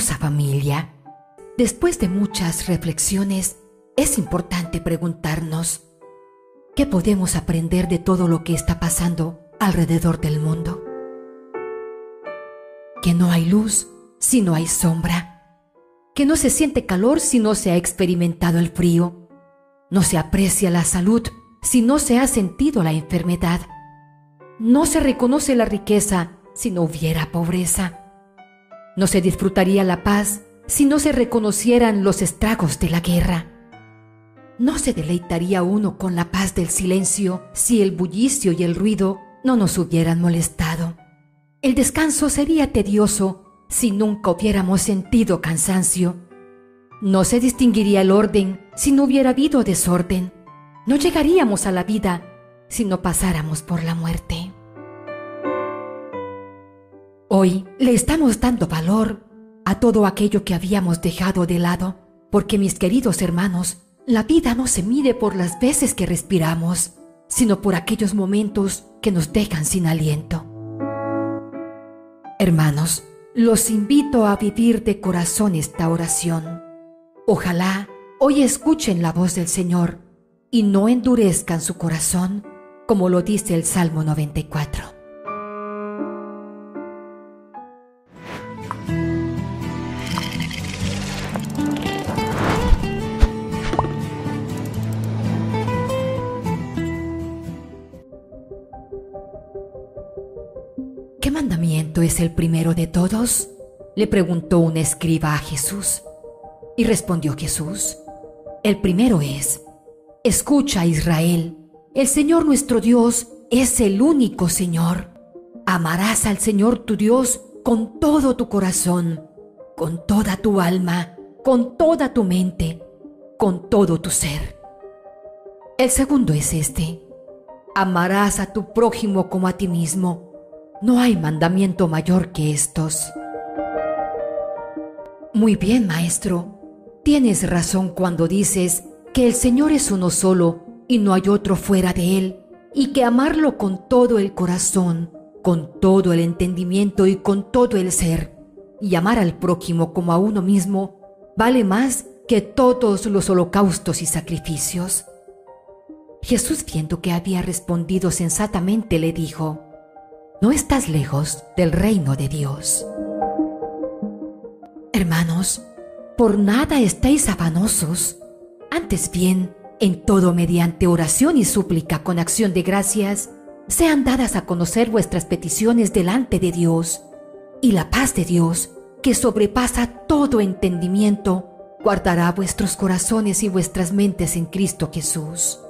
Familia, después de muchas reflexiones, es importante preguntarnos, ¿qué podemos aprender de todo lo que está pasando alrededor del mundo? Que no hay luz si no hay sombra, que no se siente calor si no se ha experimentado el frío, no se aprecia la salud si no se ha sentido la enfermedad, no se reconoce la riqueza si no hubiera pobreza. No se disfrutaría la paz si no se reconocieran los estragos de la guerra. No se deleitaría uno con la paz del silencio si el bullicio y el ruido no nos hubieran molestado. El descanso sería tedioso si nunca hubiéramos sentido cansancio. No se distinguiría el orden si no hubiera habido desorden. No llegaríamos a la vida si no pasáramos por la muerte. Hoy le estamos dando valor a todo aquello que habíamos dejado de lado, porque mis queridos hermanos, la vida no se mide por las veces que respiramos, sino por aquellos momentos que nos dejan sin aliento. Hermanos, los invito a vivir de corazón esta oración. Ojalá hoy escuchen la voz del Señor y no endurezcan su corazón, como lo dice el Salmo 94. Es el primero de todos? Le preguntó un escriba a Jesús. Y respondió Jesús, el primero es, escucha Israel, el Señor nuestro Dios es el único Señor. Amarás al Señor tu Dios con todo tu corazón, con toda tu alma, con toda tu mente, con todo tu ser. El segundo es este, amarás a tu prójimo como a ti mismo. No hay mandamiento mayor que estos. Muy bien, maestro. Tienes razón cuando dices que el Señor es uno solo y no hay otro fuera de Él, y que amarlo con todo el corazón, con todo el entendimiento y con todo el ser, y amar al prójimo como a uno mismo, vale más que todos los holocaustos y sacrificios. Jesús, viendo que había respondido sensatamente, le dijo, no estás lejos del reino de Dios. Hermanos, por nada estéis afanosos, antes bien, en todo mediante oración y súplica con acción de gracias, sean dadas a conocer vuestras peticiones delante de Dios, y la paz de Dios, que sobrepasa todo entendimiento, guardará vuestros corazones y vuestras mentes en Cristo Jesús.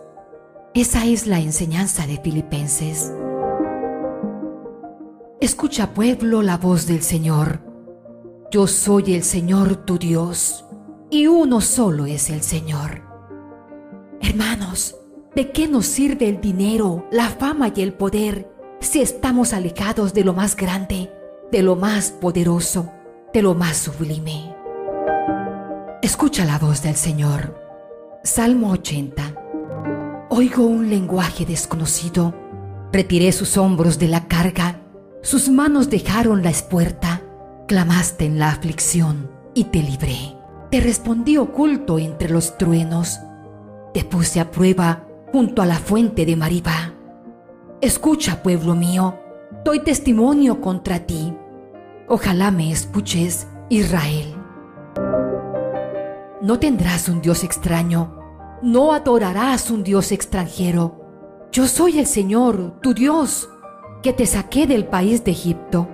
Esa es la enseñanza de Filipenses. Escucha pueblo la voz del Señor. Yo soy el Señor tu Dios, y uno solo es el Señor. Hermanos, ¿de qué nos sirve el dinero, la fama y el poder si estamos alejados de lo más grande, de lo más poderoso, de lo más sublime? Escucha la voz del Señor. Salmo 80. Oigo un lenguaje desconocido. Retiré sus hombros de la carga sus manos dejaron la espuerta, clamaste en la aflicción y te libré. Te respondí oculto entre los truenos, te puse a prueba junto a la fuente de Maribá. Escucha, pueblo mío, doy testimonio contra ti. Ojalá me escuches, Israel. No tendrás un Dios extraño, no adorarás un Dios extranjero. Yo soy el Señor, tu Dios que te saqué del país de Egipto.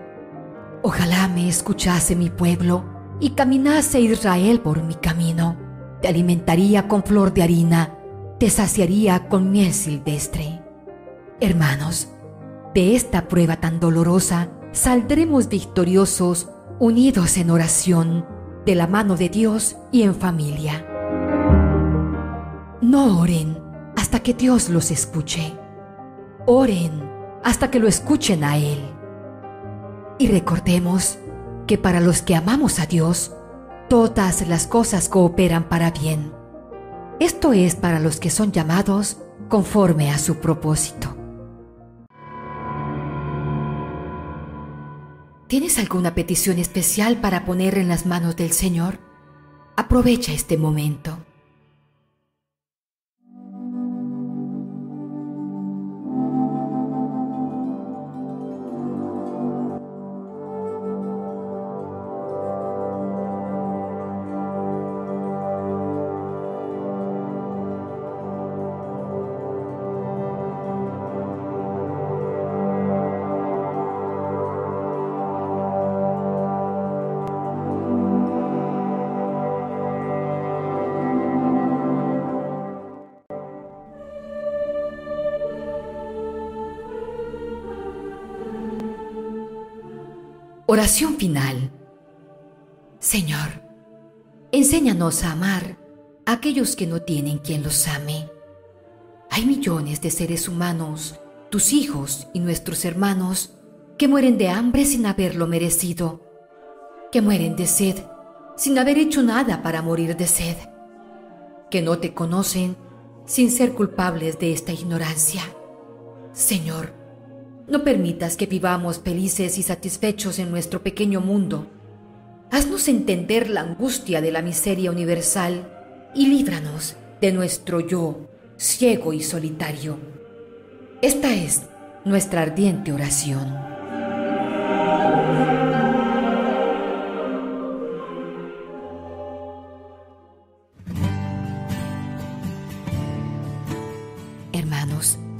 Ojalá me escuchase mi pueblo y caminase Israel por mi camino. Te alimentaría con flor de harina, te saciaría con miel silvestre. Hermanos, de esta prueba tan dolorosa saldremos victoriosos, unidos en oración, de la mano de Dios y en familia. No oren hasta que Dios los escuche. Oren hasta que lo escuchen a Él. Y recordemos que para los que amamos a Dios, todas las cosas cooperan para bien. Esto es para los que son llamados conforme a su propósito. ¿Tienes alguna petición especial para poner en las manos del Señor? Aprovecha este momento. Oración final. Señor, enséñanos a amar a aquellos que no tienen quien los ame. Hay millones de seres humanos, tus hijos y nuestros hermanos, que mueren de hambre sin haberlo merecido, que mueren de sed sin haber hecho nada para morir de sed, que no te conocen sin ser culpables de esta ignorancia. Señor, no permitas que vivamos felices y satisfechos en nuestro pequeño mundo. Haznos entender la angustia de la miseria universal y líbranos de nuestro yo ciego y solitario. Esta es nuestra ardiente oración.